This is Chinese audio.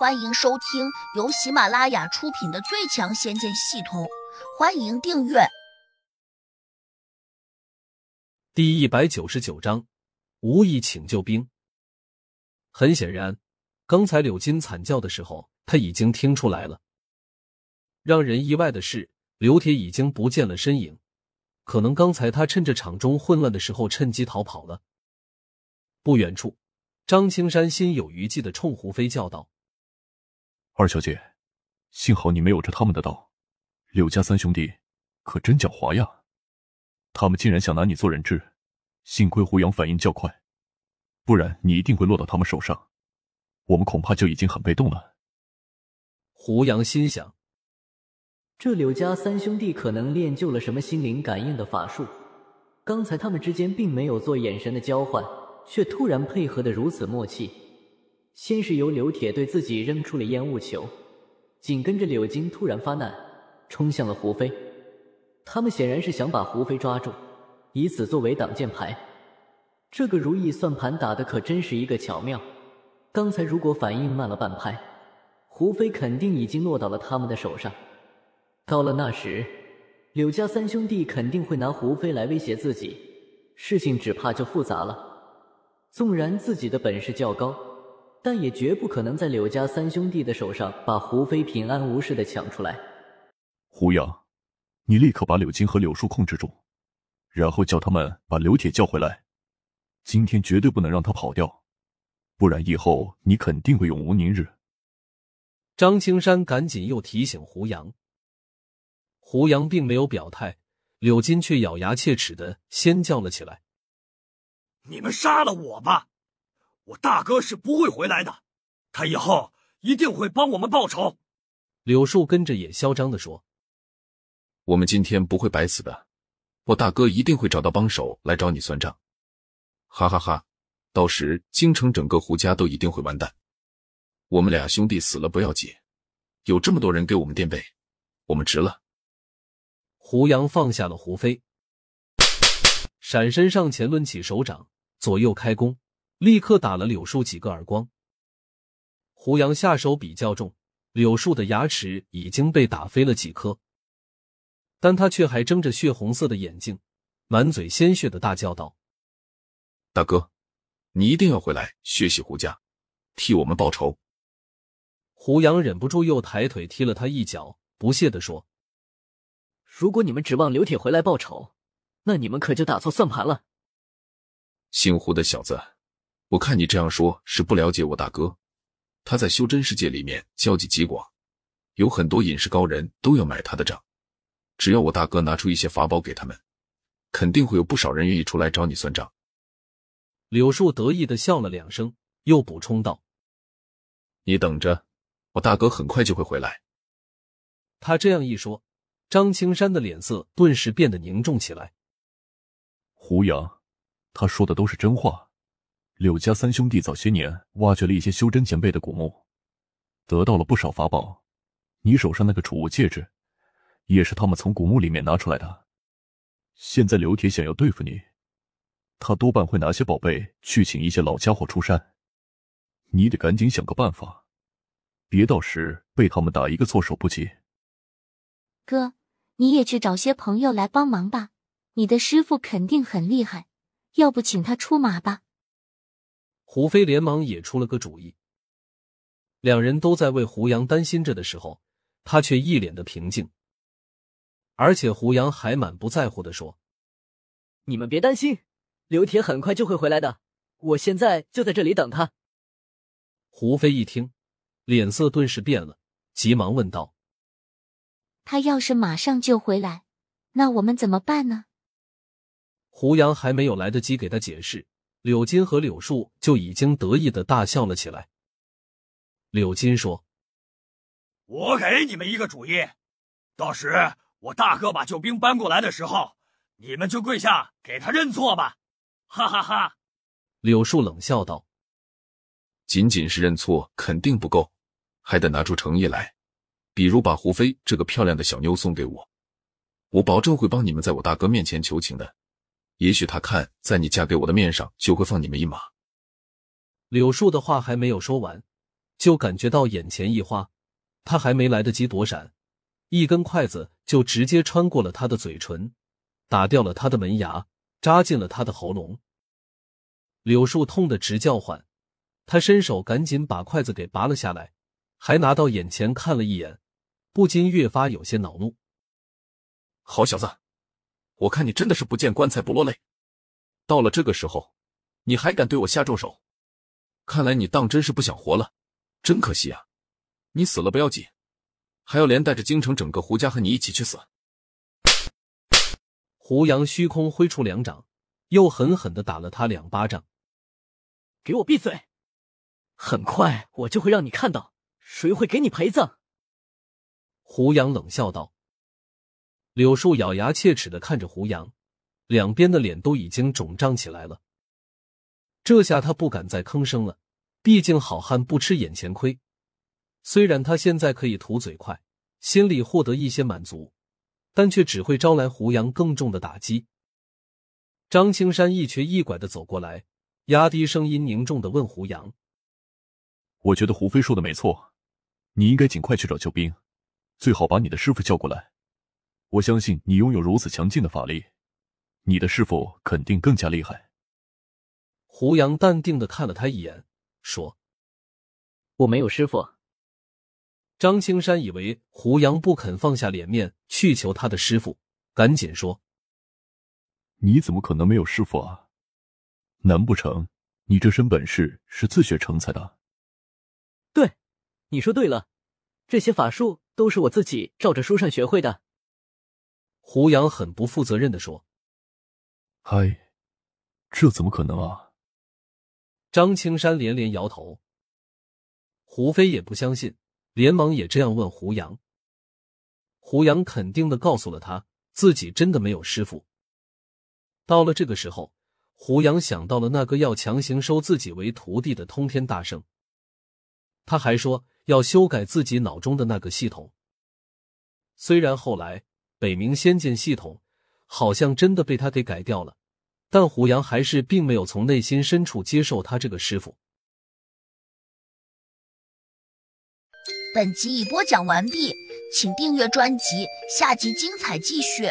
欢迎收听由喜马拉雅出品的《最强仙剑系统》，欢迎订阅。第一百九十九章，无意请救兵。很显然，刚才柳金惨叫的时候，他已经听出来了。让人意外的是，刘铁已经不见了身影，可能刚才他趁着场中混乱的时候趁机逃跑了。不远处，张青山心有余悸的冲胡飞叫道。二小姐，幸好你没有着他们的道。柳家三兄弟可真狡猾呀！他们竟然想拿你做人质，幸亏胡杨反应较快，不然你一定会落到他们手上，我们恐怕就已经很被动了。胡杨心想，这柳家三兄弟可能练就了什么心灵感应的法术。刚才他们之间并没有做眼神的交换，却突然配合的如此默契。先是由刘铁对自己扔出了烟雾球，紧跟着柳金突然发难，冲向了胡飞。他们显然是想把胡飞抓住，以此作为挡箭牌。这个如意算盘打的可真是一个巧妙。刚才如果反应慢了半拍，胡飞肯定已经落到了他们的手上。到了那时，柳家三兄弟肯定会拿胡飞来威胁自己，事情只怕就复杂了。纵然自己的本事较高。但也绝不可能在柳家三兄弟的手上把胡飞平安无事的抢出来。胡杨，你立刻把柳金和柳树控制住，然后叫他们把刘铁叫回来。今天绝对不能让他跑掉，不然以后你肯定会永无宁日。张青山赶紧又提醒胡杨。胡杨并没有表态，柳金却咬牙切齿的先叫了起来：“你们杀了我吧！”我大哥是不会回来的，他以后一定会帮我们报仇。柳树跟着也嚣张的说：“我们今天不会白死的，我大哥一定会找到帮手来找你算账。”哈哈哈！到时京城整个胡家都一定会完蛋。我们俩兄弟死了不要紧，有这么多人给我们垫背，我们值了。胡杨放下了胡飞，闪身上前抡起手掌，左右开弓。立刻打了柳树几个耳光。胡杨下手比较重，柳树的牙齿已经被打飞了几颗，但他却还睁着血红色的眼睛，满嘴鲜血的大叫道：“大哥，你一定要回来血洗胡家，替我们报仇！”胡杨忍不住又抬腿踢了他一脚，不屑的说：“如果你们指望刘铁回来报仇，那你们可就打错算盘了。”姓胡的小子。我看你这样说是不了解我大哥，他在修真世界里面交际极广，有很多隐士高人都要买他的账。只要我大哥拿出一些法宝给他们，肯定会有不少人愿意出来找你算账。柳树得意的笑了两声，又补充道：“你等着，我大哥很快就会回来。”他这样一说，张青山的脸色顿时变得凝重起来。胡杨，他说的都是真话。柳家三兄弟早些年挖掘了一些修真前辈的古墓，得到了不少法宝。你手上那个储物戒指，也是他们从古墓里面拿出来的。现在刘铁想要对付你，他多半会拿些宝贝去请一些老家伙出山。你得赶紧想个办法，别到时被他们打一个措手不及。哥，你也去找些朋友来帮忙吧。你的师傅肯定很厉害，要不请他出马吧。胡飞连忙也出了个主意。两人都在为胡杨担心着的时候，他却一脸的平静，而且胡杨还满不在乎的说：“你们别担心，刘铁很快就会回来的，我现在就在这里等他。”胡飞一听，脸色顿时变了，急忙问道：“他要是马上就回来，那我们怎么办呢？”胡杨还没有来得及给他解释。柳金和柳树就已经得意的大笑了起来。柳金说：“我给你们一个主意，到时我大哥把救兵搬过来的时候，你们就跪下给他认错吧！”哈哈哈。柳树冷笑道：“仅仅是认错肯定不够，还得拿出诚意来，比如把胡飞这个漂亮的小妞送给我，我保证会帮你们在我大哥面前求情的。”也许他看在你嫁给我的面上，就会放你们一马。柳树的话还没有说完，就感觉到眼前一花，他还没来得及躲闪，一根筷子就直接穿过了他的嘴唇，打掉了他的门牙，扎进了他的喉咙。柳树痛得直叫唤，他伸手赶紧把筷子给拔了下来，还拿到眼前看了一眼，不禁越发有些恼怒。好小子，我看你真的是不见棺材不落泪，到了这个时候，你还敢对我下重手？看来你当真是不想活了，真可惜啊！你死了不要紧，还要连带着京城整个胡家和你一起去死。胡杨虚空挥出两掌，又狠狠的打了他两巴掌。给我闭嘴！很快我就会让你看到谁会给你陪葬。胡杨冷笑道。柳树咬牙切齿的看着胡杨，两边的脸都已经肿胀起来了。这下他不敢再吭声了，毕竟好汉不吃眼前亏。虽然他现在可以吐嘴快，心里获得一些满足，但却只会招来胡杨更重的打击。张青山一瘸一拐的走过来。压低声音，凝重的问胡杨：“我觉得胡飞说的没错，你应该尽快去找救兵，最好把你的师傅叫过来。我相信你拥有如此强劲的法力，你的师傅肯定更加厉害。”胡杨淡定的看了他一眼，说：“我没有师傅。”张青山以为胡杨不肯放下脸面去求他的师傅，赶紧说：“你怎么可能没有师傅啊？”难不成你这身本事是自学成才的？对，你说对了，这些法术都是我自己照着书上学会的。胡杨很不负责任的说：“嗨，这怎么可能啊？”张青山连连摇头。胡飞也不相信，连忙也这样问胡杨。胡杨肯定的告诉了他自己真的没有师傅。到了这个时候。胡杨想到了那个要强行收自己为徒弟的通天大圣，他还说要修改自己脑中的那个系统。虽然后来北冥仙剑系统好像真的被他给改掉了，但胡杨还是并没有从内心深处接受他这个师傅。本集已播讲完毕，请订阅专辑，下集精彩继续。